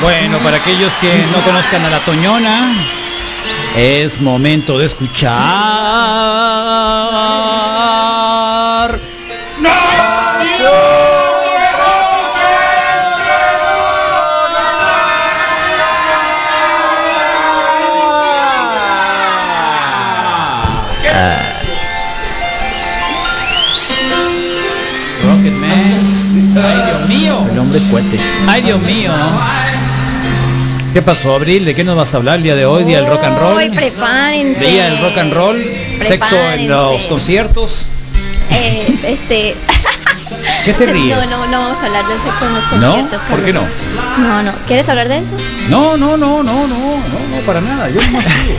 Bueno, para aquellos que no conozcan a la Toñona, es momento de escuchar. Cohete. Ay, Dios mío. ¿Qué pasó, Abril? ¿De qué nos vas a hablar el día de hoy? ¿Día del rock and roll? Prepárense. ¿Día del rock and roll? ¿Sexo en los Prepárense. conciertos? Eh, este. ¿Qué te ríes? No, no, no vamos a hablar del sexo en los ¿No? conciertos. ¿Por qué no? No, no. ¿Quieres hablar de eso? No, no, no, no, no, no, no, para nada. Yo nomás digo.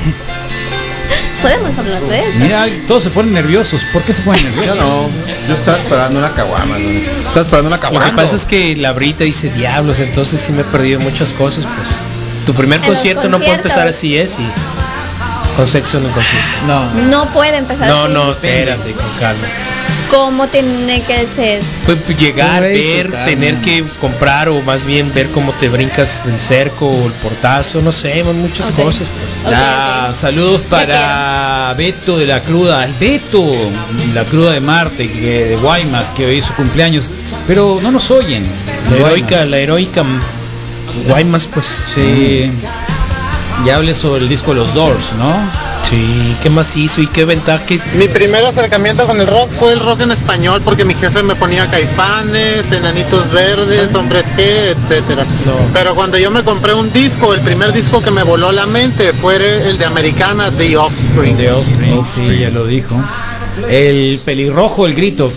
Podemos hablar de eso. Mira, todos se ponen nerviosos. ¿Por qué se ponen nerviosos? Yo no, yo estaba esperando una caguama, ¿no? Estaba esperando una Lo caguama. que pasa es que la brita dice diablos, entonces sí me he perdido muchas cosas, pues. Tu primer concierto no puede empezar así, es y con sexo concierto. No, No puede empezar No, así. no, espérate, con calma. ¿Cómo tiene que ser? Pues pues, llegar, ver, calma. tener que comprar o más bien ver cómo te brincas el cerco o el portazo, no sé, muchas cosas, pues. La, saludos para Beto de la Cruda, el Beto, la Cruda de Marte, que, de Guaymas, que hoy es su cumpleaños, pero no nos oyen. La heroica, la heroica Guaymas, pues. Sí. Y hable sobre el disco Los Doors, ¿no? Sí, ¿qué más hizo y qué ventaja? que Mi primer acercamiento con el rock fue el rock en español porque mi jefe me ponía caifanes, enanitos verdes, hombres G, etcétera. No. Pero cuando yo me compré un disco, el primer disco que me voló la mente fue el de Americana, The Offspring. De Offspring, sí, ya lo dijo. El pelirrojo, el grito.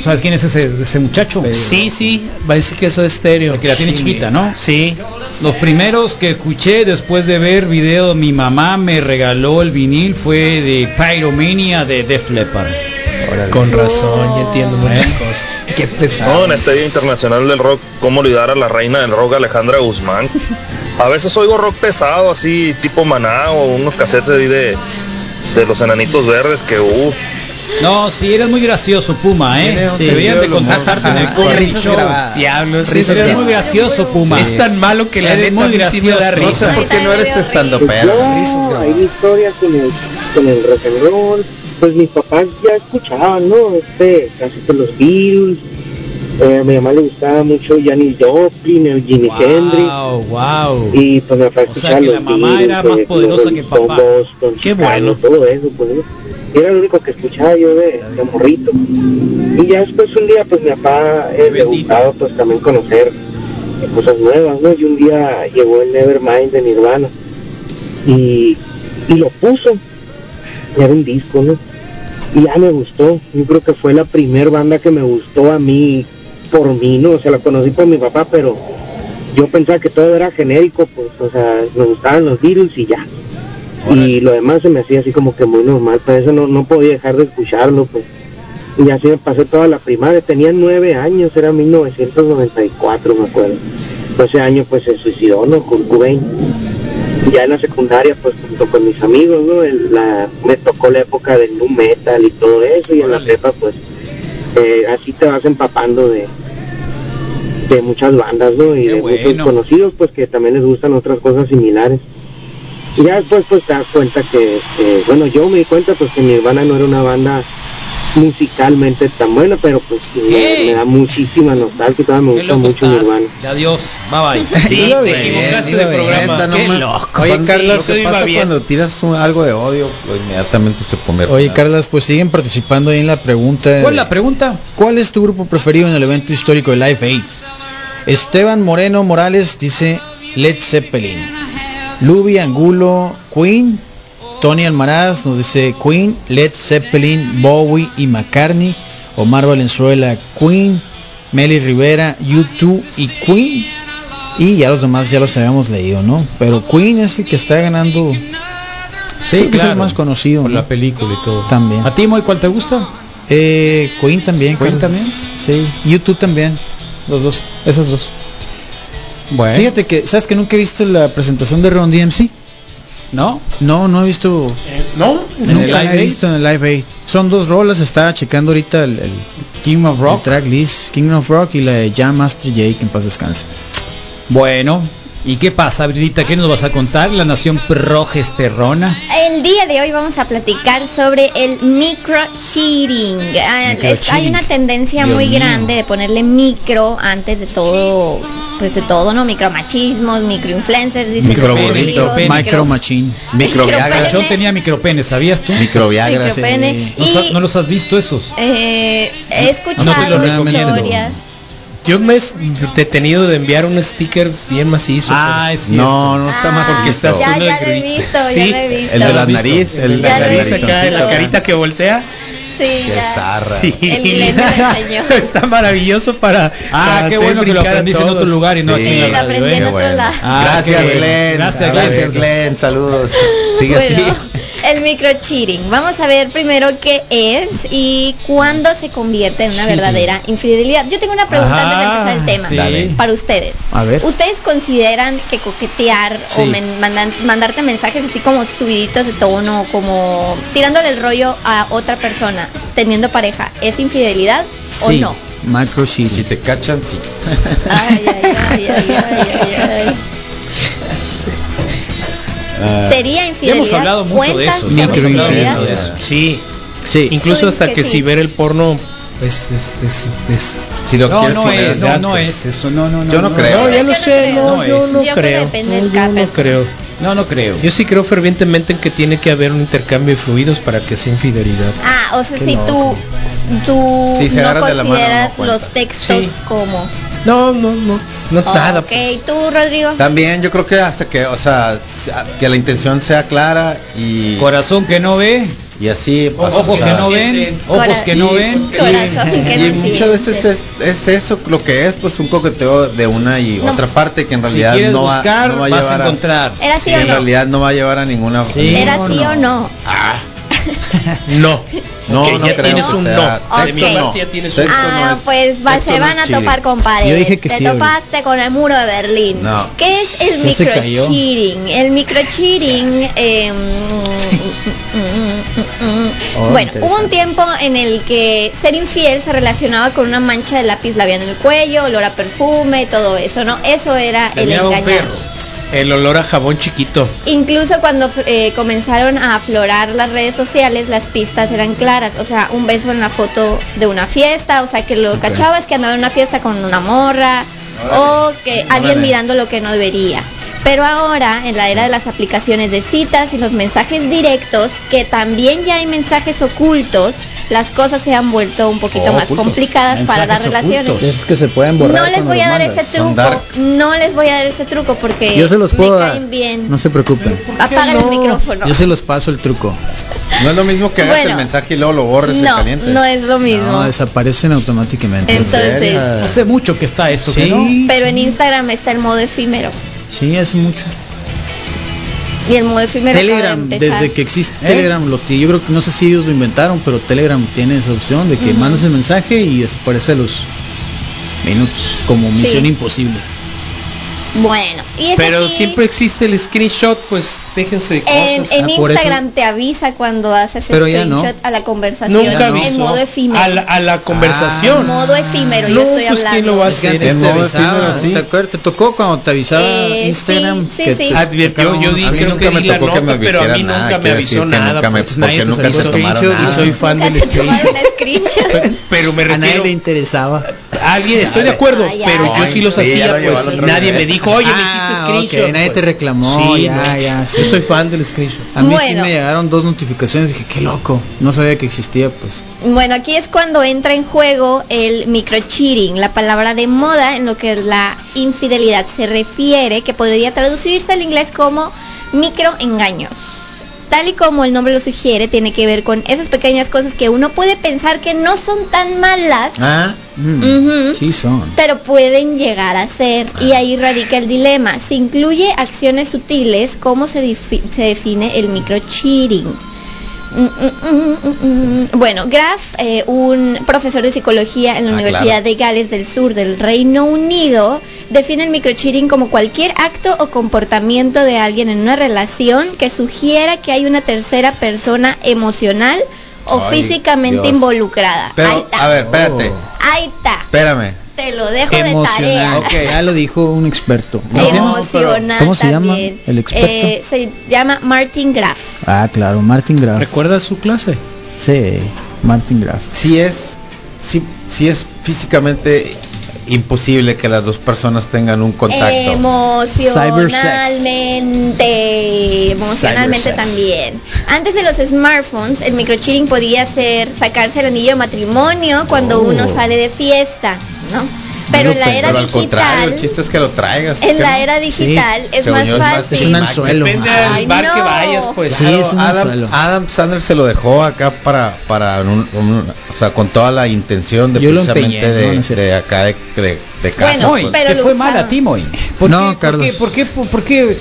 ¿Sabes quién es ese, ese muchacho? Sí, sí, va a decir que eso es estéreo. El que la tiene Sí. chiquita, ¿no? Sí. Los primeros que escuché después de ver video, mi mamá me regaló el vinil fue de Pyromania de Def Leppard. Con razón, ya entiendo muchas ¿Eh? cosas. Qué No, pesado. en este Día Internacional del Rock, ¿cómo olvidar a la reina del rock Alejandra Guzmán? A veces oigo rock pesado, así tipo maná o unos cassettes ahí de, de los enanitos verdes que uff. No, sí, eres muy gracioso, Puma, ¿eh? Un Deberían de contratarte en el Comedy Show. Diablos, sí, Eres es- muy gracioso, Puma. Es tan malo que la Eres muy sí gracioso. No sé risa. por qué no eres estando pero. Hay mi historia con el, con el rock and roll. Pues mis papás ya escuchaban, ¿no? Este, casi que los Beatles. Eh, a mi mamá le gustaba mucho Janis Joplin, el Jimi Hendrix. Wow, wow. Y pues me fue a O sea que la mamá era más eh, poderosa que papá. Boston, Qué bueno. Todo eso, pues. era lo único que escuchaba yo de, de morrito. Y ya después un día, pues mi papá eh, le gustaba pues también conocer eh, cosas nuevas, ¿no? Y un día llegó el Nevermind de Nirvana y, y lo puso. Y era un disco, ¿no? Y ya me gustó. Yo creo que fue la primer banda que me gustó a mí por mí, ¿no? O sea, la conocí por mi papá, pero yo pensaba que todo era genérico, pues, o sea, me gustaban los Beatles y ya. Y lo demás se me hacía así como que muy normal, pero eso no, no podía dejar de escucharlo, pues. Y así me pasé toda la primaria, tenía nueve años, era 1994, me acuerdo. Ese año pues se suicidó, ¿no? Con Cobain. Ya en la secundaria, pues junto con mis amigos, ¿no? El- la, me tocó la época del nu metal y todo eso, y en la prepa, pues, eh, así te vas empapando de, de muchas bandas, ¿no? Y Qué de muchos conocidos, pues, que también les gustan otras cosas similares. Y ya después, pues, te das cuenta que, que, bueno, yo me di cuenta, pues, que Nirvana no era una banda musicalmente tan buena, pero pues me, da muchísima nostalgia, todavía me gusta loco mucho estás. Nirvana. Ya, Adiós. Bye bye. Sí, bien, equivocaste de bien, programa. no Qué loco. Oye, Sí, Carlos, lo que ¿qué pasa bien. cuando tiras un- algo de odio? Pues inmediatamente se pone. Oye, Carlas, pues siguen participando ahí en la pregunta. ¿Cuál es la pregunta? ¿Cuál es tu grupo preferido en el evento histórico de Live Aid? Esteban Moreno Morales dice Led Zeppelin. Luby Angulo, Queen. Tony Almaraz nos dice Queen, Led Zeppelin, Bowie y McCartney. Omar Valenzuela, Queen. Meli Rivera, U2 y Queen. Y ya los demás ya los habíamos leído, ¿no? Pero Queen es el que está ganando. Sí, que es el más conocido, Por ¿no? la película y todo. También. ¿A ti, Moy, cuál te gusta? Eh, Queen también. ¿Queen Carlos. también? Sí. YouTube también. Los dos. Esas dos. Bueno. Fíjate que, ¿sabes que nunca he visto la presentación de Ron DMC? ¿No? No, no he visto. ¿No? ¿En el nunca la he visto en el Live Aid. Son dos rolas, estaba checando ahorita el, el, King of el Rock. track list, King of Rock y la de Jam Master Jake, en paz descanse. Bueno, ¿y qué pasa, Brilita? ¿Qué nos vas a contar? La nación progesterona. El día de hoy vamos a platicar sobre el micro cheating. Ah, hay una tendencia Dios muy mío. grande de ponerle micro antes de todo, pues de todo, ¿no? Micromachismos, microinfluencers, dicen Microburrito. los gringos, Micro. Yo tenía micropene, ¿sabías tú? Microviagra. sí. ¿No, no los has visto esos? Eh, he No escuchado recomiendo. historias. Yo me he detenido de enviar un sticker bien macizo. Ah, es cierto. No, no está más Ah, porque estás ya, ya lo he ya Sí, lo he visto. El de la ¿Lo nariz, el de la lo nariz acá, la carita que voltea. Sí, Qué ya. zarra. Sí. El lo. Está maravilloso para. Ah, para qué bueno que lo aprendiste en otro lugar y no Sí, aquí en Sí, la lo radio, aprendí ¿eh? en Qué otro bueno. lado. Ah, Gracias. Glenn. Gracias, Gracias, Glenn. Glenn. Saludos. Sigue así. El microcheating. Vamos a ver primero qué es y cuándo se convierte en una Cheating. verdadera infidelidad. Yo tengo una pregunta antes de empezar el tema. sí. Dale. Para ustedes. A ver. ¿Ustedes consideran que coquetear o men- mandan- mandarte mensajes así como subiditos de tono, como tirándole el rollo a otra persona, teniendo pareja, es infidelidad o Sí. no? Micro Si te cachan, sí. Ay, ay, ay, ay, ay, ay, ay. ¿Sería infidelidad? hemos hablado mucho de ¿Cuenta eso, hablado de eso. Sí. Sí. Incluso Tú hasta que, que si ver el porno pues es, es, es- Si lo No, quieres no poner es, no, no pues. es eso, no, no, no. Yo no creo. No, ya Yo lo no sé, creo. no, No yo es. no Yo creo que No, yo no creo. No, no creo. Yo sí creo fervientemente en que tiene que haber un intercambio de fluidos para que sea infidelidad. Ah, o sea, Qué si tú, loco. tú Si no la mano, no consideras los textos Sí. como... No, no, no. No Oh, nada. ok, pues. ¿tú, Rodrigo? También yo creo que hasta que, o sea- que la intención sea clara y, Corazón que no ve, y así. pues, ojos o sea, que no ven, ojos que no ven. y- muchas veces es, es eso lo que es, pues un coqueteo de una y No. otra parte que en realidad no, va, no va a vas llevar a encontrar. ¿Era sí, sí o en realidad no va a llevar a ninguna. Sí. ¿Era sí o no? No. No, no ya creo tienes que un sea- no. De mi Ok. parte ya tienes un Texto Ah, no es- pues se van a topar con paredes. Yo dije que Te sí, topaste con el muro de Berlín. No. ¿Qué es el microcheating? El microcheating, eh, mm. Oh, bueno, hubo un tiempo en el que ser infiel se relacionaba con una mancha de lápiz labial en el cuello, olor a perfume y todo eso, ¿no? Eso era el un engañar. perro. El olor a jabón chiquito. Incluso cuando eh, comenzaron a aflorar las redes sociales, las pistas eran claras. O sea, un beso en la foto de una fiesta, o sea, que lo cachabas que andaba en una fiesta con una morra, o que alguien mirando lo que no debería. Pero ahora, en la era de las aplicaciones de citas y los mensajes directos, que también ya hay mensajes ocultos, las cosas se han vuelto un poquito Oh, más ocultos. complicadas para las relaciones. ocultos. Es que se pueden borrar. No les voy a dar mandas. ese truco, no les voy a dar ese truco porque Yo se los puedo me dar. bien. No se preocupen. Apaga el micrófono. Yo se los paso el truco. No es lo mismo que hagas Bueno. el mensaje y luego lo borres No, caliente. no es lo mismo. No, desaparecen automáticamente. Entonces? Hace mucho que está eso, que Sí. no. pero en Instagram está el modo efímero. Sí, hace mucho. Y el modo efímero Telegram, desde que existe ¿Eh? Telegram, lo que yo creo que no sé si ellos lo inventaron, pero Telegram tiene esa opción de que Ujú. mandas el mensaje y desaparece a los minutos, como Sí. misión imposible. Bueno, y es Pero aquí- siempre existe el screenshot, pues déjense de en, cosas. en Ah, por Instagram te avisa cuando haces Pero ya no. screenshot a la conversación Nunca no. en modo efímero. A la, a la conversación. modo efímero, No, yo estoy pues, ¿quién hablando. lo va a Es que hacer? antes en te modo avisaba, sí. ¿te acuerdas? ¿Te tocó cuando te avisaba Eh, Instagram? sí, sí, que sí. te Advirtió, yo di, A mí creo nunca que me tocó que me nota, pero a mí nada, nunca me avisó decir que nada. nunca me- pues, nadie porque te nunca se tomaron screenshot y nada. y soy fan del te screenshot. screenshot. Pero me A nadie le refiero interesaba. alguien, estoy de acuerdo, Ay, pero yo sí los hacía, pues nadie me dijo, oye, me Ah, hiciste screenshot. ok, nadie te pues. reclamó, Sí, ya, no. ya, sí. Yo soy fan del screenshot. A mí sí me llegaron dos notificaciones, dije, qué loco, no sabía que existía, pues. Bueno, aquí es cuando entra en juego el microcheating, la palabra de moda en lo que la infidelidad se refiere, que podría traducirse al inglés como microengaños. Tal y como el nombre lo sugiere, tiene que ver con esas pequeñas cosas que uno puede pensar que no son tan malas, Ah, Mm. Sí son. pero pueden llegar a ser. Y ahí radica el dilema. Si incluye acciones sutiles, ¿cómo se, se define el microcheating? Bueno, Graf, eh, un profesor de psicología en la Ah, Universidad claro. de Gales del Sur del Reino Unido, define el microcheating como cualquier acto o comportamiento de alguien en una relación que sugiera que hay una tercera persona emocional o Ay, físicamente Dios. involucrada. Ahí pero, está. a ver, espérate. Oh. Ahí está. Espérame. Te lo dejo de Emocional. tarea. Ya lo dijo un experto. ¿Cómo se llama? Emocional ¿Cómo se llama el experto? Eh, se llama Martin Graf. Ah, claro, Martin Graf. ¿Recuerdas su clase? Sí, Martin Graf. Si es, si, si es físicamente imposible que las dos personas tengan un contacto. Emocionalmente, emocionalmente Cybersex. también. Antes de los smartphones, el microchilling podía ser sacarse el anillo de matrimonio cuando Oh. uno sale de fiesta, ¿no? Pero en la era pero al contrario, el digital, chiste es que lo traigas. en ¿qué la era digital es más fácil. Es un anzuelo. Depende del bar que vayas, pues. Sí, Claro, es un Adam, anzuelo. Adam Sandler se lo dejó acá para, para un- un- o sea, con toda la intención de Yo lo precisamente empeñé, de, no, de acá de, de, de casa. Bueno, pues. pero te fue mal a ti, Moy. ¿Por No, qué, ¿por Carlos. qué, por qué, por qué,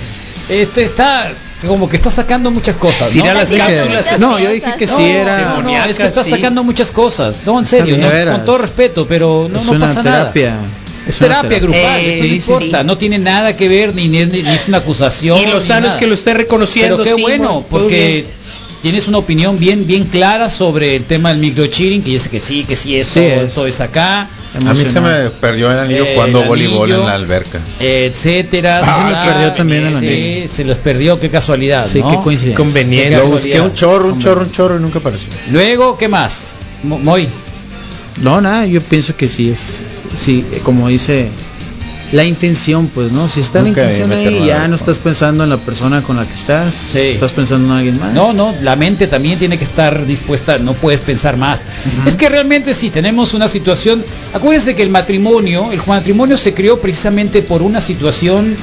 este, está como que está sacando muchas cosas? ¿no? Tira las cápsulas. No, yo dije que No, sí era. no, es que está sí. sacando muchas cosas. No, en serio, no, con todo respeto, pero no, es no una pasa terapia. nada. Es terapia terapia. grupal, Eh, eso no importa, sí. no tiene nada que ver ni, ni, ni es una acusación. Y lo sano es que lo esté reconociendo. Pero qué sí, bueno, porque tienes una opinión bien bien clara sobre el tema del microcheating, que dice que sí, que sí, eso, Sí, es. todo es acá, a mí se me perdió el anillo Eh, jugando el voleibol anillo. en la alberca. etcétera. Ah, ¿sabes? me perdió también el Sí, anillo. se los perdió, qué casualidad, Sí, ¿no? qué coincidencia. Conveniente. Lo Qué busqué un chorro, un chorro, un chorro y nunca apareció. Luego, ¿qué más? Mo- Moy. No, nada, yo pienso que sí es. Sí, como dice. La intención, pues, ¿no? Si está Nunca la intención ahí, ya no estás pensando en la persona con la que estás. Sí. Estás pensando en alguien más. No, no, la mente también tiene que estar dispuesta, no puedes pensar más. Es que realmente si tenemos una situación, acuérdense que el matrimonio, el matrimonio se creó precisamente por una situación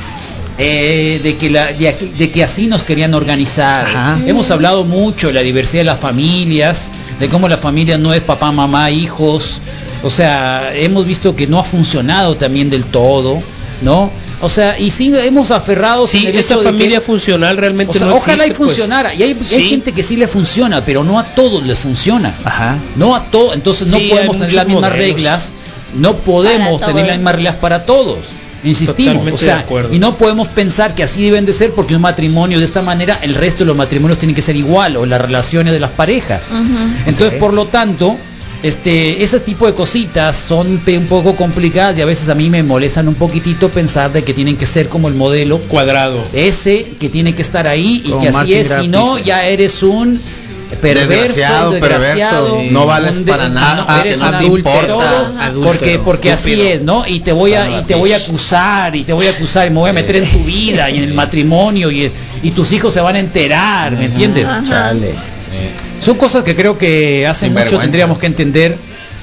eh, de, que la, de, aquí- de que así nos querían organizar. Ajá. Hemos hablado mucho de la diversidad de las familias, de cómo la familia no es papá, mamá, hijos. O sea, hemos visto que no ha funcionado también del todo, ¿no? O sea, y sí hemos aferrado Sí, esa que- familia funcional realmente o sea, no ojalá y existe, pues. funcionara. Y hay, gente que sí le funciona, pero no a todos les funciona. Ajá. No a todos. Entonces no podemos tener las mismas modelos. reglas. No podemos tener las mismas reglas para todos. Insistimos. Totalmente o sea, de acuerdo. y no podemos pensar que así deben de ser porque un matrimonio de esta manera, el resto de los matrimonios tienen que ser igual o las relaciones de las parejas. Entonces, por lo tanto, este, ese tipo de cositas son un poco complicadas y a veces a mí me molestan un poquitito pensar de que tienen que ser como el modelo Cuadrado. ese que tiene que estar ahí y Como que así Martin es, si no ya eres un perverso, Desgraciado, desgraciado, perverso, no vales un para nada, no, eres no un te importa. Porque porque así es, ¿no? Y te voy a y te voy a acusar y te voy a acusar y me voy a meter en tu vida y en el matrimonio y, y tus hijos se van a enterar, ¿me entiendes? Chale. Son cosas que creo que hace mucho tendríamos que entender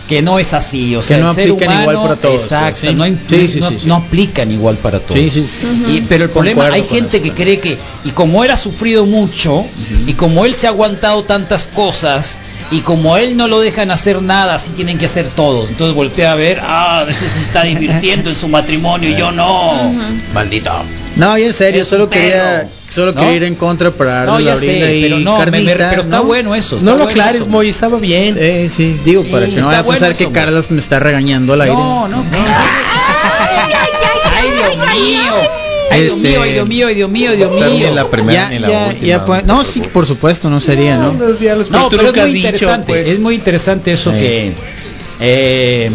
que no es así, o sea, no el ser aplican humano, igual para todos, exacto, pues, sí. no, im- Sí, sí, no- sí, sí. no aplican igual para todos. Sí, sí, sí. Y- pero el problema, Concuerdo hay gente eso que cree que, y como él ha sufrido mucho, y como él se ha aguantado tantas cosas, y como él no lo dejan hacer nada, así tienen que hacer todos. Entonces voltea a ver, ah, ese se está divirtiendo en su matrimonio y yo no. Maldito. No, y en serio, Es solo quería, solo ¿No? quería ir en contra para darle No, la ya sé, y pero no, me- me- pero está ¿no? bueno eso. está No lo bueno aclares, eso. Moy, estaba bien. Sí, sí, digo, Sí, para que no vaya a bueno pensar eso, que. Carlos me está regañando al aire. No, no, Ay, Dios mío. Ay, Dios Este- mío, ay, Dios mío, ay, Dios mío, Dios Ser mío. ni la primera ya, ni la ya, última. ya, pues, no, sí, por supuesto, no sería, ¿no? No, No, pero es muy dicho, interesante, pues. es muy interesante eso Sí. que eh,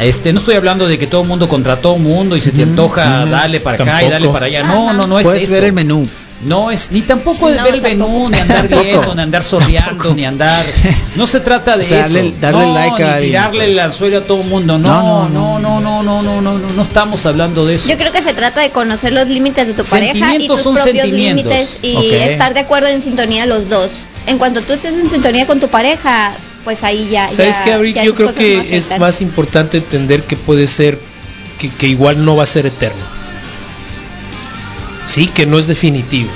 este no estoy hablando de que todo el mundo contra todo el mundo y se te antoja ujú. darle para acá y darle para allá. No, no, no es Puedes eso. ver el menú. No es, ni tampoco de no, ver el menú, ni andar viendo, ni andar sorteando, ni andar. No se trata de eso. Darle, no, like tirarle el anzuelo a todo el mundo. No, no, no, no, no, no, no, no, estamos hablando de eso. Yo creo que se trata de conocer los límites de tu pareja y tus propios límites y estar de acuerdo en sintonía los dos. En cuanto tú estés en sintonía con tu pareja, pues ahí ya. ¿Sabes ya, que Abril, Yo creo que es más importante entender que puede ser que, que igual no va a ser eterno Sí, que no es definitivo.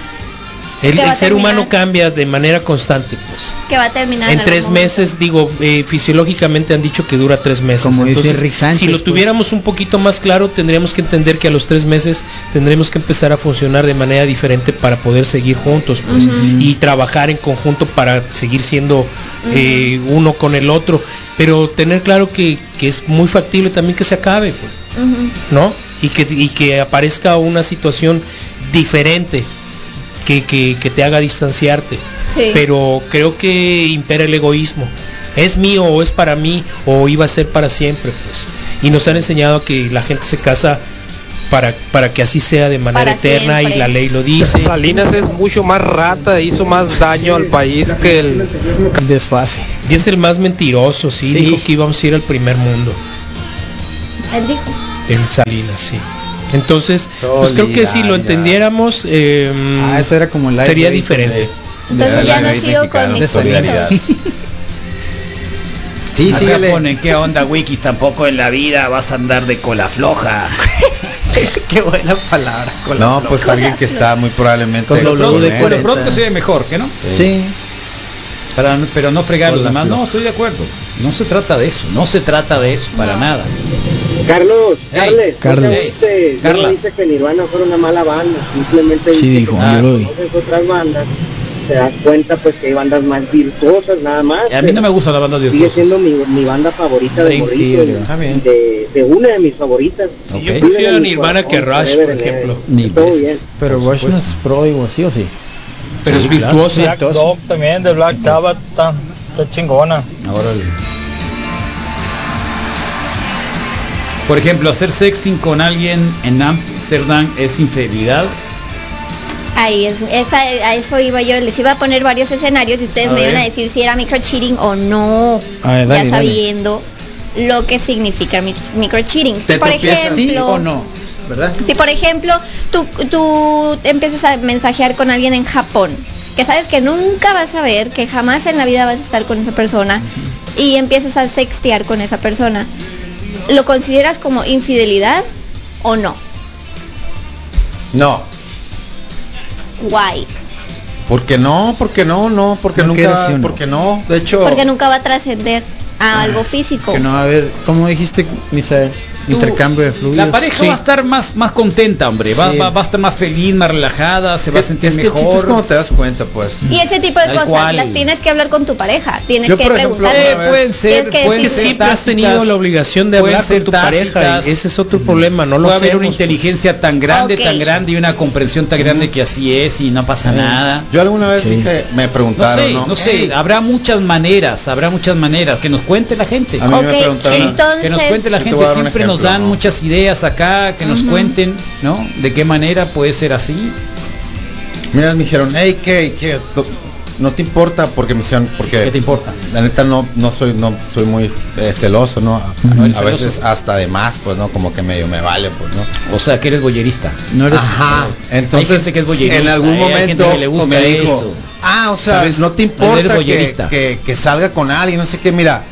El, ser humano cambia de manera constante, pues. que va a terminar En tres meses, digo, eh, fisiológicamente han dicho que dura tres meses. Como dice Entonces, Rick Sánchez, si lo pues. tuviéramos un poquito más claro, tendríamos que entender que a los tres meses tendremos que empezar a funcionar de manera diferente para poder seguir juntos, pues, y trabajar en conjunto para seguir siendo eh, uno con el otro. Pero tener claro que, que es muy factible también que se acabe, pues. ¿no? Y que, y que aparezca una situación diferente que, que, que te haga distanciarte. Sí. Pero creo que impera el egoísmo. Es mío o es para mí o iba a ser para siempre, pues. y nos han enseñado que la gente se casa para, para que así sea de manera Para eterna siempre. y la ley lo dice. Salinas es mucho más rata, hizo más daño al país que el... Desfase. Y es el más mentiroso, sí, Sí. dijo que íbamos a ir al primer mundo. Él dijo. El Salinas, sí. Entonces, pues creo que si lo entendiéramos, eh, Ah, eso era como el live sería diferente. de- Entonces de ya no sigo con. Sí, ponen, ¿qué onda, Wikis? Tampoco en la vida vas a andar de cola floja. Qué buena palabra. con la No, floja. pues alguien que está muy probablemente Con pronto, de él. bueno, 40. pronto se ve mejor, ¿que no? Sí. Para, no- pero no fregar los demás. No, estoy de acuerdo. No se trata de eso. No se trata de eso para nada. Carlos, Hey, Carles, Carlos. ¿no te dice- que Nirvana fuera una mala banda, simplemente Sí dice dijo, que conoces otras bandas, te das cuenta pues que hay bandas más virtuosas nada más. A mí no me gusta la banda de Sigue siendo mi, mi banda favorita de morrito, Theater. Está bien. de, de una de mis favoritas. Sí, Ok. Yo prefiero Nirvana que Rush, por ejemplo. bien. Pero Rush no es pro igual, sí o sí. Pero es virtuoso. Black Dog también de Black Sabbath está chingona. Ahora Por ejemplo, hacer sexting con alguien en Amsterdam es infidelidad. Ahí es, esa- a eso iba yo, les iba a poner varios escenarios y ustedes A me iban a decir si era microcheating o no, A ver, dale, ya dale. sabiendo lo que significa mi- microcheating. Si ¿Te por sí ejemplo, o no? ¿Verdad? si por ejemplo tú, tú empiezas a mensajear con alguien en Japón, que sabes que nunca vas a ver, que jamás en la vida vas a estar con esa persona, y empiezas a sextear con esa persona, ¿lo consideras como infidelidad o no? No, Guay. ¿por qué no? ¿Por qué no? No, porque No nunca, o no. De hecho, Porque nunca va a trascender a algo físico. Que no a haber, como dijiste, Misael, Tú- intercambio de fluidos. La pareja Sí. va a estar más, más contenta, hombre. Va, Sí. va- va a estar más feliz, más relajada, se va a sentir es que el chiste es mejor. cuando te das cuenta, pues. Y ese tipo de Tal cosas cual. las tienes que hablar con tu pareja. Tienes Yo, que por ejemplo, preguntarle. Eh, pueden ser, que pueden que ser siempre has tenido tácitas, la obligación de pueden hablar con ser tu pareja. tácitas. y Ese es otro problema, no lo Puede haber una pues. inteligencia tan grande, Ok. tan grande y una comprensión tan grande que así es y no pasa nada. Yo alguna vez Sí. dije, me No preguntaron, sé, ¿no? no sé, Hey, habrá muchas maneras, habrá muchas maneras, que nos cuente la gente. A mí me Ok, preguntaron, entonces- Que nos cuente la gente, siempre nos ejemplo, dan ¿no? muchas ideas acá, que nos cuenten, ¿no? De qué manera puede ser así. Mira, me dijeron, hey, ¿qué, qué? No, te importa porque me hicieron, porque ¿Qué te importa? la neta no, no soy, no soy muy eh, celoso, ¿no? A, No a celoso. veces hasta de más, pues, ¿no? Como que medio me vale, pues, ¿no? O sea, que eres boyerista. No eres. Ajá. Entonces, Hay gente que es boyerista, en algún hay momento que le gusta me dijo, eso. ah, o sea, ¿Sabes? no te importa que, que, que salga con alguien, no sé qué, mira,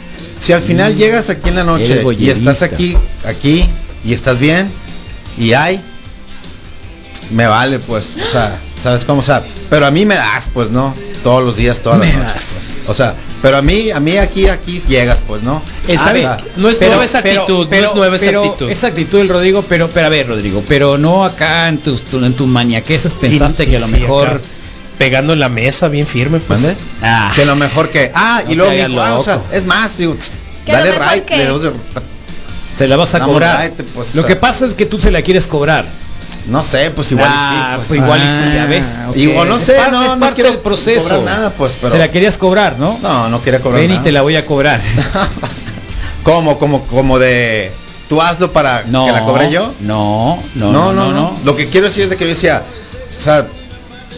si al final llegas aquí en la Mm. Noche y estás aquí, aquí, y estás bien, y hay, me vale, pues, o sea, ¿sabes cómo? O sea, pero a mí me das, pues, ¿no? Todos los días, todas las noches. das. pues. O sea, pero a mí, a mí aquí, aquí llegas, pues, ¿no? Eh, ¿sabes? A ver, no es pero- nueva esa actitud, pero- no es nueva esa pero actitud. Esa actitud del Rodrigo, pero, pero a ver, Rodrigo, pero no acá en tus, tu- en tus maniaqueses pensaste Y- que a lo sí, mejor... acá, pegando en la mesa bien firme, pues. ¿Mande? Ah, Que lo mejor que, ah, No y luego dijo, ah, o sea, es más, digo, dale right, que- le doy de- se la vas a Vamos, cobrar. pues, lo que pasa es que tú se la quieres cobrar. No sé, pues igual y Ah, sí, pues pues. igual y sí, ya Ah, ves. Igual no sé, parte- no, no parte quiero del proceso. cobrar nada, pues, pero Se la querías cobrar, ¿no? no, no quería cobrar Ven y te la voy a cobrar. ¿Cómo, como, como de, tú hazlo para No, que la cobre yo? No, no, No, no, no, Lo que quiero decir es de que yo decía, o sea,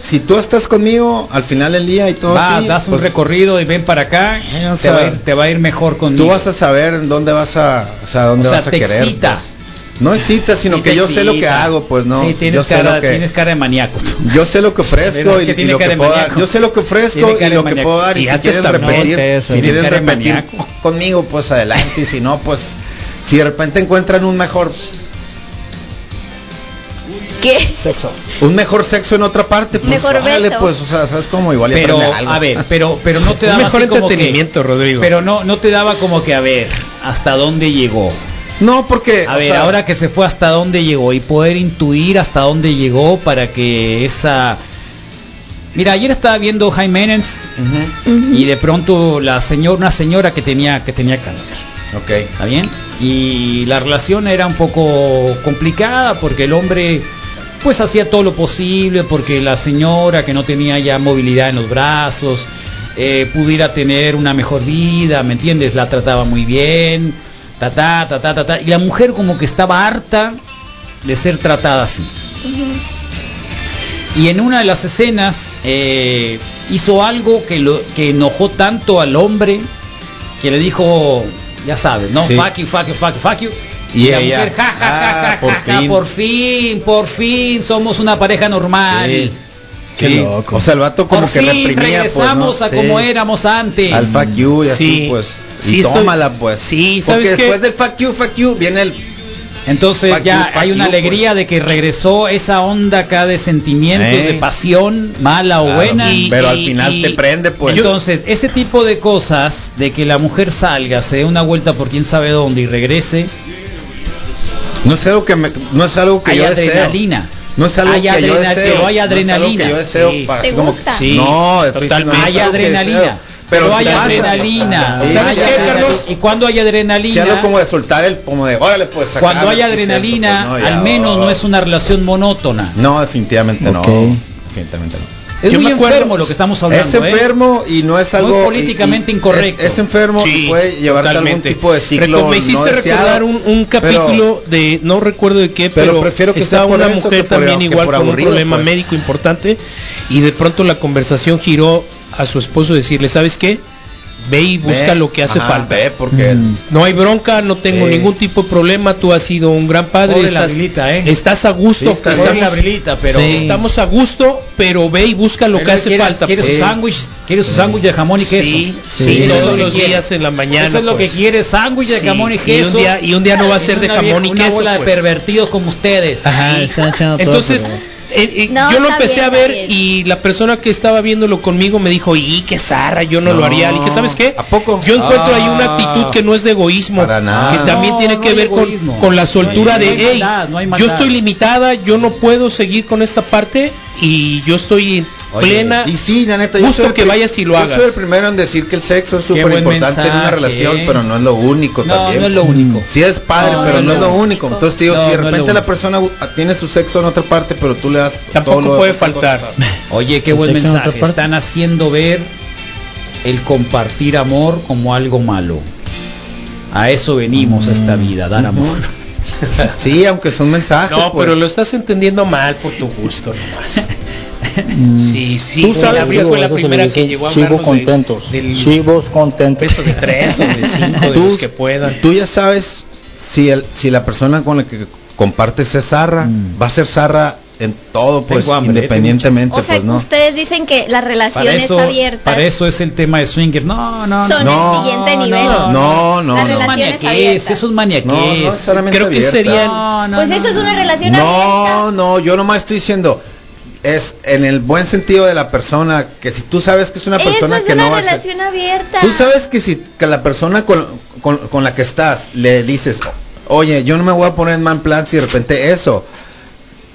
si tú estás conmigo al final del día y todo Va, así, das un pues, recorrido y ven para acá, Eh, te, sea, va a ir, te va a ir mejor conmigo. tú vas a saber en dónde vas a, o sea, dónde O sea, vas a te querer. excita. pues. No excita, sino Sí, que yo sé lo que hago, pues no. Sí, tienes, yo sé cara, lo que tienes cara de maníaco. tú. yo sé lo que ¿Verdad ofrezco y, que y tiene lo que puedo dar. Yo sé lo que ofrezco y lo que puedo dar y, Y si también, repetir, eso. si de repetir conmigo, pues adelante y si no, pues si de repente encuentran un mejor ¿Qué? Sexo. Un mejor sexo en otra parte, pues Mejor órale, beso. pues, o sea, sabes cómo igual Pero, algo. a ver, pero, pero no te Un daba mejor así como que- entretenimiento, Rodrigo. pero no, no te daba como que a ver hasta dónde llegó. no, porque A ver, sea, ahora que se fue hasta dónde llegó y poder intuir hasta dónde llegó para que esa. Mira, ayer estaba viendo Jaime Menens Ujú, Ujú. y de pronto la señora, una señora que tenía que tenía cáncer. Ok. ¿Está bien? Y la relación era un poco complicada porque el hombre pues hacía todo lo posible porque la señora que no tenía ya movilidad en los brazos eh, pudiera tener una mejor vida, ¿me entiendes? La trataba muy bien, ta ta ta ta ta, ta, y la mujer como que estaba harta de ser tratada así. Y en una de las escenas eh, hizo algo que lo que enojó tanto al hombre que le dijo, ya sabes, no, Sí. fuck you, fuck you, fuck you, fuck you. Y la ella, mujer, ja, ja, ja, ah, ja, por ja, ja, fin. por fin, por fin, somos una pareja normal. Sí. Qué Sí, loco. O sea, el vato como por que fin reprimía, pues, ¿no? regresamos a Sí. como éramos antes. Al fuck you y así, Sí. pues. Sí, y estoy- tómala, pues. Sí, Porque ¿sabes qué? después del fuck you, fuck you, viene el... Entonces Fuck ya you, hay una you, alegría de que regresó esa onda acá de sentimientos, Eh. de pasión, mala o buena. y- pero al final y- te prende, pues. Entonces, ese tipo de cosas, de que la mujer salga, se dé una vuelta por quién sabe dónde y regrese, No es algo que me- no es algo que hay yo adrenalina. deseo. No es algo Hay que yo deseo. pero hay No es algo adrenalina. que yo deseo Sí. para ¿Te así como que- gusta? Sí, no, totalmente. no Hay que adrenalina. Pero Pero hay si pasa. adrenalina. Sí, ¿Sabes Hay qué, adrenalina. Carlos? Y cuando hay adrenalina, Sí, algo como de soltar el, como de, órale, pues, sacar, cuando hay adrenalina, cierto, pues, no, ya, al menos oh. no es una relación monótona. No, definitivamente no. Ok. Definitivamente no. Es Yo muy acuerdo- enfermo lo que estamos hablando. es ¿eh? enfermo y no es algo políticamente y- y- incorrecto. Es, es enfermo Sí, y puede llevarte a algún tipo de ciclo me hiciste no deseado, recordar un, un pero- capítulo de no recuerdo de qué, pero pero, prefiero que estaba una mujer que por- también que igual con aburrido, un problema pues. médico importante y de pronto la conversación giró a su esposo decirle, ¿sabes qué? Ve y busca Ve, lo que hace ajá, falta. ve, porque Mm. No hay bronca, no tengo Sí. ningún tipo de problema, tú has sido un gran padre, Pobre estás, Brilita, ¿eh? estás a gusto, Sí, Brilita, pero Sí. estamos a gusto, pero ve y busca lo que hace falta. Quiere pues. su sándwich, quiere su sándwich de jamón y queso. Sí, Sí. sí, todos los quiere. días en la mañana. Eso es lo pues. que quiere, sándwich de Sí, jamón y y queso. un día- y un día no va a ser de jamón y una queso, bola de pues. pervertidos como ustedes. Ajá, están echando todo Entonces, eh, eh, No, yo lo empecé bien, a ver y la persona que estaba viéndolo conmigo me dijo, y qué zarra, yo no, lo haría. Le dije, ¿sabes qué? ¿a poco? Yo encuentro ahí una Ah. actitud que no es de egoísmo, Para nada. que también No, tiene no que ver con, egoísmo. con la soltura No hay- de, hey, maldad, yo maldad". estoy limitada, yo no puedo seguir con esta parte y yo estoy Oye, plena. Y sí, la neta, yo soy el que vayas y lo yo hagas. soy el primero en decir que el sexo es súper importante en una relación, pero no es lo único No, también. no es lo único. Sí es padre, No, pero no no, es lo único. único. Entonces, digo, No, si de repente la persona uh, tiene su sexo en otra parte, pero tú le das Tampoco todo lo- puede faltar. Oye, qué El buen mensaje. Están haciendo ver el compartir amor como algo malo. A eso venimos a esta vida, dar amor. Sí, aunque son mensajes. No, pues. pero lo estás entendiendo mal por tu gusto nomás. Mm. Sí, sí. Tú sabes, digo, fue la primera que llegó a chivos contentos. del Chivos contentos. peso de tres o de cinco, de Tú- los que puedan. Tú ya sabes si el, si la persona con la que compartes es zarra, Mm. va a ser zarra en todo, pues, hambre, independientemente, O sea, pues, ¿no? ustedes dicen que la relación eso, es abierta. para eso es el tema de swinger. No, no, no. Son No, el siguiente no, nivel. no, no, no. Eso es relación es maniaqués, abierta. eso es maniaqués. No, no Creo que abierta. sería- No, no, Pues no, eso es no. una relación No, abierta. no, yo nomás estoy diciendo es en el buen sentido de la persona que si tú sabes que es una Eso persona es que una no va a ser relación abierta. tú sabes que si que la persona con, con, con la que estás le dices oye yo no me voy a poner en mal plan si de repente eso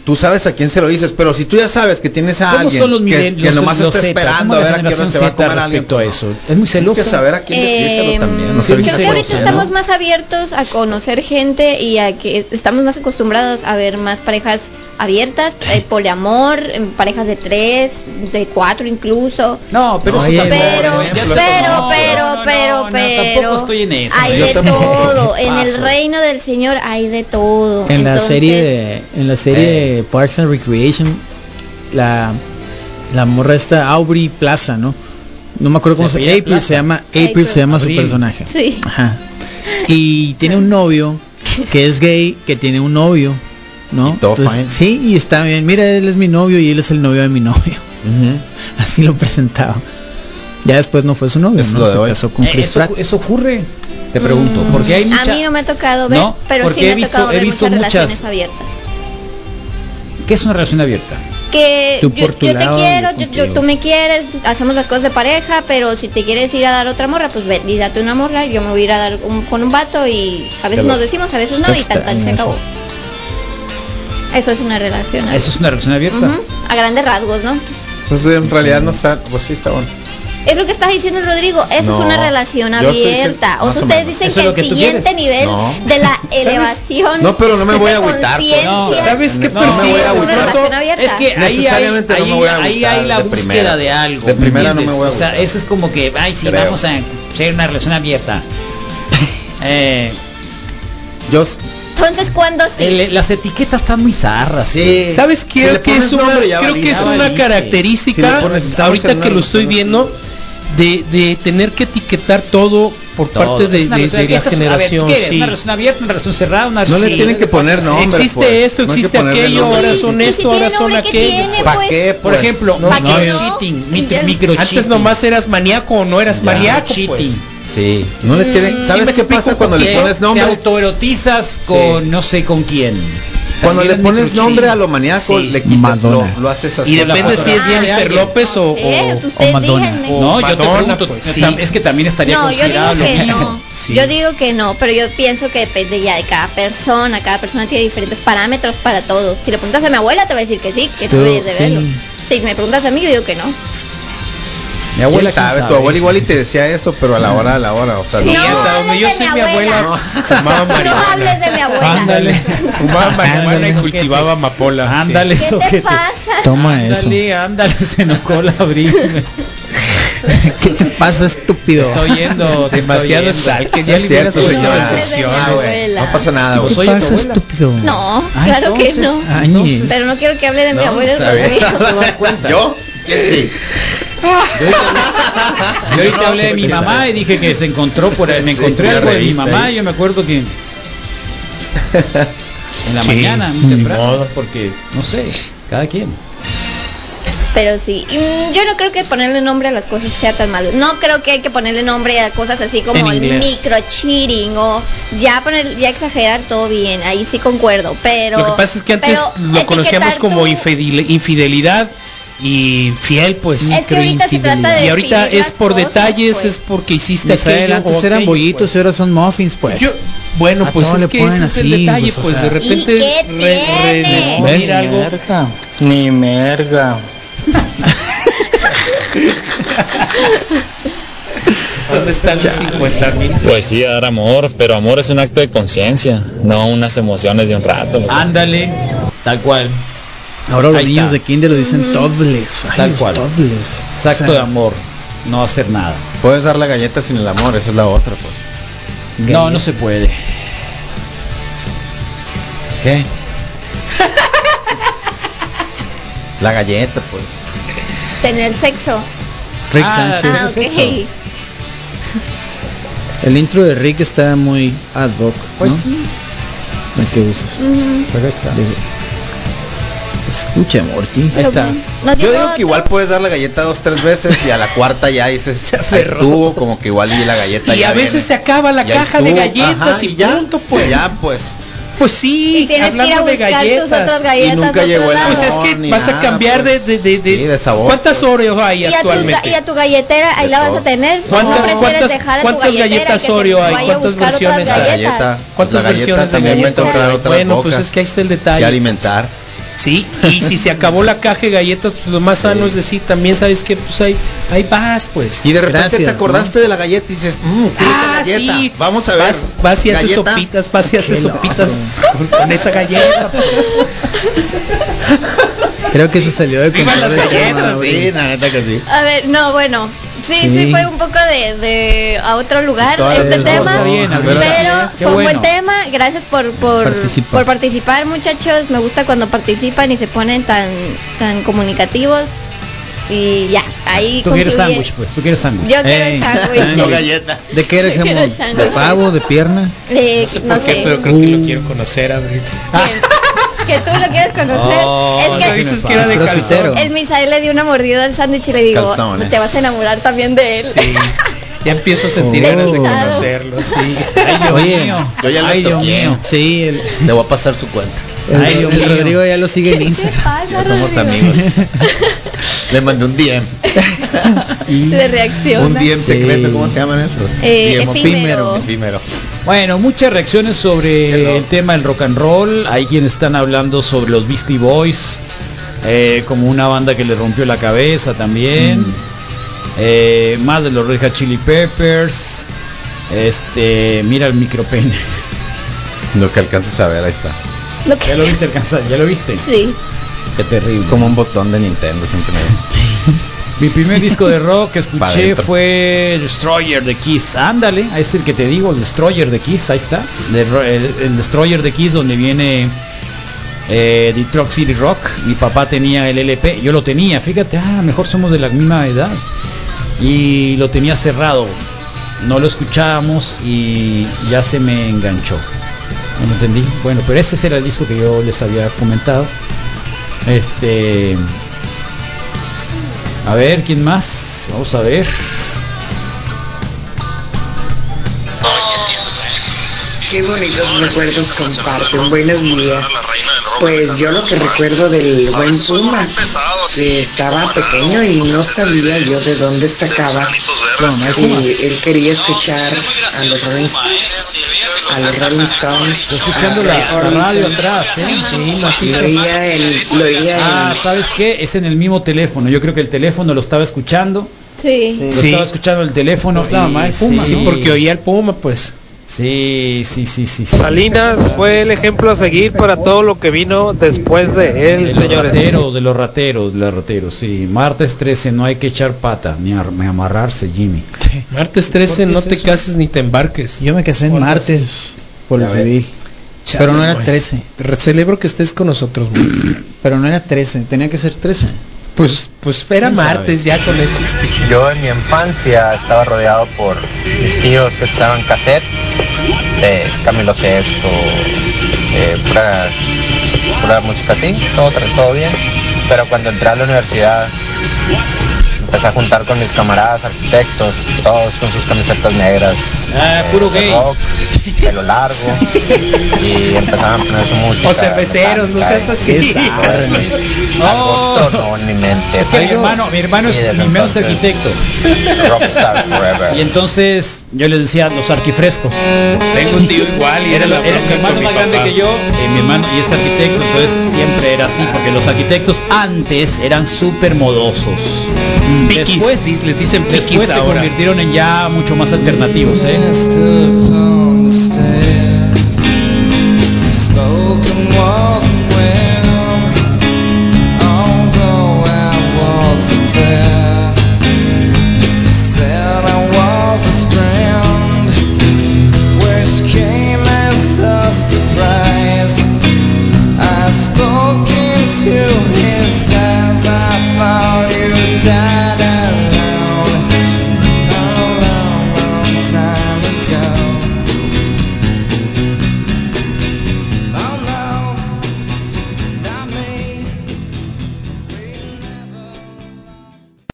tú sabes a quién se lo dices pero si tú ya sabes que tienes a ¿Cómo alguien son los que, que nomás los está esperando ¿Cómo a ver a qué hora generación se va a comer a alguien a eso? Es muy tienes que saber a quién decírselo Eh, también no Creo que ahorita estamos más abiertos a conocer gente y a que estamos más acostumbrados a ver más parejas abiertas, eh, poliamor, en parejas de tres, de cuatro incluso. No, pero No, eso Pero, ¿eh? Pero, pero, No, no, pero, no, no, pero, tampoco estoy en eso. hay ¿eh? De todo. En el reino del Señor hay de todo. En la serie de, en la serie de Parks and Recreation la la morra esta Aubrey Plaza, ¿no? No me acuerdo cómo se, April Plaza. se llama April, April. se llama su personaje. Sí. Ajá. Y tiene un novio que es gay, que tiene un novio, ¿no? Y todo fine. sí, y está bien. Mira, él es mi novio y él es el novio de mi novio. Así lo presentaba. Ya después no fue su novio, ¿no? Se casó con Eh, Chris eso, Pratt. eso ocurre. Te pregunto, Mm, porque hay A mí no me ha tocado ver, No, pero porque sí me he ha visto- tocado he ver visto muchas muchas- relaciones abiertas. ¿Qué es una relación abierta? que Tú yo, te quiero, yo tú me quieres, hacemos las cosas de pareja, pero si te quieres ir a dar otra morra, pues ven y date una morra, yo me voy a ir a dar un- con un vato y a veces nos decimos, a veces no, y tal, tal, se acabó. Eso es una relación. Eso es una relación abierta. A grandes rasgos, ¿no? pues en realidad no está pues sí está bueno Es lo que estás diciendo, Rodrigo. Eso No, es una relación diciendo- abierta. O sea, ustedes dicen que el que siguiente quieres. nivel No. de la elevación. No, pero no me voy a de agüitar, pues. No, ¿sabes qué es persigo? abierta. Que ahí hay, ahí, me voy a ahí agüitar hay la de búsqueda primera. de algo. De ¿me primera no me voy a O sea, agüitar. eso es como que, ay, sí, Creo. vamos a ser una relación abierta. Eh, Yo Entonces, ¿cuándo sí? El- las etiquetas están muy zarras. sí. ¿Sabes Si Que es una, creo que es una. Si característica, ahorita que lo estoy viendo, de, de tener que etiquetar todo por Todo. parte de, de- de la ver, generación. Una relación abierta, una relación cerrada, una No le tienen que poner nombre. existe pues. esto, existe aquello, ahora son si esto, ahora son nombre, ¿qué aquello. pues? qué? Por pues? ejemplo, No, micro cheating, micro Antes cheating. nomás eras maníaco o no eras Ya, maníaco. cheating. Sí, no le tienen. Mm. ¿Sabes Sí, qué pasa cuando le pones Te nombre? autoerotizas con no sé con quién. Cuando le es pones nombre a lo maníaco, Sí. le quitas, lo, Madonna. lo haces así. Y depende si es Jennifer. López o, o- Madonna. díganme. No, yo te pregunto, pues, es que también estaría No, yo considerado digo que no. Sí. Yo digo que no, pero yo pienso que depende ya de cada persona. Cada persona tiene diferentes parámetros para todo. Si le preguntas a mi abuela, te va a decir que sí, que tú deberías de sí. verlo. Si me preguntas a mí, yo digo que no. Mi abuela ¿Quién sabe? Tu abuela igual y te decía eso, pero a la hora, a la hora. O sea, Sí, no- No hasta donde hables yo de sé mi abuela fumaba No marihuana. hables de mi abuela. Ándale. Fumaba marihuana y cultivaba amapola. sí. Ándale, ¿Qué te sojete. pasa? Toma eso. Ándale, ándale, se enojó la abril. ¿Qué te pasa, estúpido? Estoy oyendo Demasiado sal, que No ya hubieras cierto, señora. Ah. No pasa nada, güey. ¿Qué pasa, estúpido? No, claro que no. Pero no quiero que hable de mi No, abuela. está. ¿Yo? ¿Quién sí? Yo ahorita hablé de mi mamá y dije que se encontró por ahí, me encontré algo de mi mamá ahí. y yo me acuerdo que en la Sí, mañana, muy temprano, modo. porque no sé, cada quien. Pero sí, yo no creo que ponerle nombre a las cosas sea tan malo. No creo que hay que ponerle nombre a cosas así como el micro cheating o ya poner, ya exagerar todo bien. Ahí sí concuerdo, pero Lo que pasa es que antes lo conocíamos como infidelidad y fiel, pues. Es que ahorita se trata de y ahorita es por cosas, detalles, pues. es porque hiciste aquello antes o eran bollitos pues. y ahora son muffins, pues. Yo- bueno, A pues es le que ese es el así, detalle, pues, o pues sea. de repente ¿Y qué tiene? redescubrir algo. Merga. Ni merga. ¿Dónde están los 50 mil? Pues sí, dar amor, pero amor es un acto de conciencia, no unas emociones de un rato. Ándale, tal cual. Ahora los Ahí niños está. de kinder lo dicen toddlers. Ay, Tal cual. toddlers. Exacto O sea, de amor, no hacer nada. Puedes dar la galleta sin el amor, esa es la otra, pues. No, no se puede. ¿Qué? la galleta, pues. tener sexo. Rick Ah, Sánchez. Ah. El intro de Rick está muy ad hoc. Pues ¿no? sí, El que usas. Ujú. pero ahí está. Escucha, Morty. Ahí está. ¿no Yo digo que igual puedes dar la galleta dos, tres veces y a la cuarta ya dices, ahí estuvo, como que igual y la galleta Y ya a veces viene. se acaba la Ya caja de estuvo, galletas ajá, y, ya, punto, pues. Ya, pues. Pues sí, Y a hablando de galletas. otras galletas Y nunca de llegó el lado. Pues es que vas a nada, cambiar pues. de, de, de, de- Sí, de sabor, ¿Cuántas pues. Oreos hay y a, tus ga- actualmente? y a tu galletera, ahí De la vas a tener. ¿Cuántas- ¿Cómo prefieres cuántas- dejar a tu cuántas galletas se Oreo hay? a ¿Cuántas versiones hay? Galleta. ¿Cuántas la galleta versiones de a hay? Bueno, pues es que ahí está el detalle. Y alimentar. Sí, y si se acabó la caja de galletas, pues lo más sano es decir, también sabes que pues ahí, ahí vas, pues. Y de repente Gracias, te acordaste de la galleta y dices, mmm, Ah, galleta. sí. Vamos a ver. Vas, vas y haces sopitas, vas y haces sopitas con esa galleta. pues. Creo que se salió de control las galletas. Sí, la neta que sí. A ver, no, bueno. Sí, sí, Sí. fue un poco de, de a otro lugar Todas este tema. bien, pero fue un bueno. buen tema. Gracias por por Participar. por participar, muchachos. Me gusta cuando participan y se ponen tan tan comunicativos. Y ya, ahí Tú quieres concluye. sándwich, pues, tú quieres sándwich. Yo quiero sándwich. No galleta. ¿De qué Quiero jamón? ¿De pavo? ¿De pierna? Eh, No sé no por qué, sé. pero creo que lo quiero conocer, Abril. Que tú lo quieres conocer. Oh, es no que dices que era de Crossfitero. el Misael le dio una mordida al sándwich y le digo, Calzones. te vas a enamorar también de él. Sí. Ya empiezo a sentir Oh. ganas de conocerlo, sí. Ay, Dios Oye, mío. yo ya lo Ay, Dios estoqueé. mío. Sí, el, Le voy a pasar su cuenta. El- Ay, Dios el mío. Rodrigo ya lo sigue en ¿Qué te Instagram. pasa, Ya somos Rodrigo? amigos. Le mandé un DM. Le reacciona. Un DM Sí. secreto, ¿cómo se llaman esos? Eh, DM efímero. efímero. Bueno, muchas reacciones sobre el tema del rock and roll. Hay quienes están hablando sobre los Beastie Boys eh, como una banda que le rompió la cabeza también. Mm. Eh, más de los Red Hot Chili Peppers. Este, mira el micropene. Lo que alcances a ver, ahí está. Lo que- Ya lo viste alcanzar, ya lo viste. Sí. Qué terrible. Es como un botón de Nintendo, siempre me Mi primer disco de rock que escuché fue Destroyer de Kiss. Ándale, es el que te digo, el Destroyer de Kiss, ahí está. El Destroyer de Kiss donde viene eh, Detroit City Rock. Mi papá tenía el LP, yo lo tenía, fíjate, ah, mejor somos de la misma edad. Y lo tenía cerrado. No lo escuchábamos y ya se me enganchó. No entendí. Bueno, pero ese era el disco que yo les había comentado. Este. A ver, ¿quién más? Vamos a ver. Qué bonitos recuerdos comparten. Buenos días. Pues yo lo que recuerdo del buen Puma, que estaba pequeño y no sabía yo de dónde sacaba él quería escuchar a los Rolling, a los Rolling Stones. Escuchando la, radio atrás, ¿eh? Sí, macizo. Lo oía el, lo oía Ah, el- ¿sabes qué? Es en el mismo teléfono. Yo creo que el teléfono lo estaba escuchando. Sí. Lo Sí. estaba escuchando el teléfono. No estaba y- mal, Puma, sí, porque oía el Puma, pues. Sí, sí, sí, sí. sí. Salinas fue el ejemplo a seguir para todo lo que vino después de él, De los señores. rateros, de los rateros, de los rateros, sí. Martes 13, no hay que echar pata, ni, ar- ni amarrarse, Jimmy. Martes 13, ¿Por qué no es te eso? cases ni te embarques. Yo me casé en martes por ves. civil. Chale, Pero no era güey. 13. Te celebro que estés con nosotros. güey. Pero no era 13, tenía que ser 13. Pues, pues era martes ya con eso es suficiente. Yo en mi infancia estaba rodeado por mis tíos que estaban cassettes de Camilo Sesto, eh, pura, pura música así, todo, todo bien. Pero cuando entré a la universidad empecé a juntar con mis camaradas arquitectos, todos con sus camisetas negras. Ah, eh, puro de gay. rock, pelo largo. y empezaron a poner su música. O cerveceros, no seas así. Oh. Algo tronó en mi mente. Es que mi hermano, mi hermano es, mi hermano es entonces, arquitecto. Rockstar Forever. Y entonces yo les decía los arquifrescos. Tengo un tío igual y Era, la era mi hermano más grande que yo, eh, mi hermano y es arquitecto, entonces siempre era así, porque los arquitectos antes eran súper modosos. Mm, Después les dicen Piquis después ahora. se convirtieron en ya mucho más alternativos, ¿eh?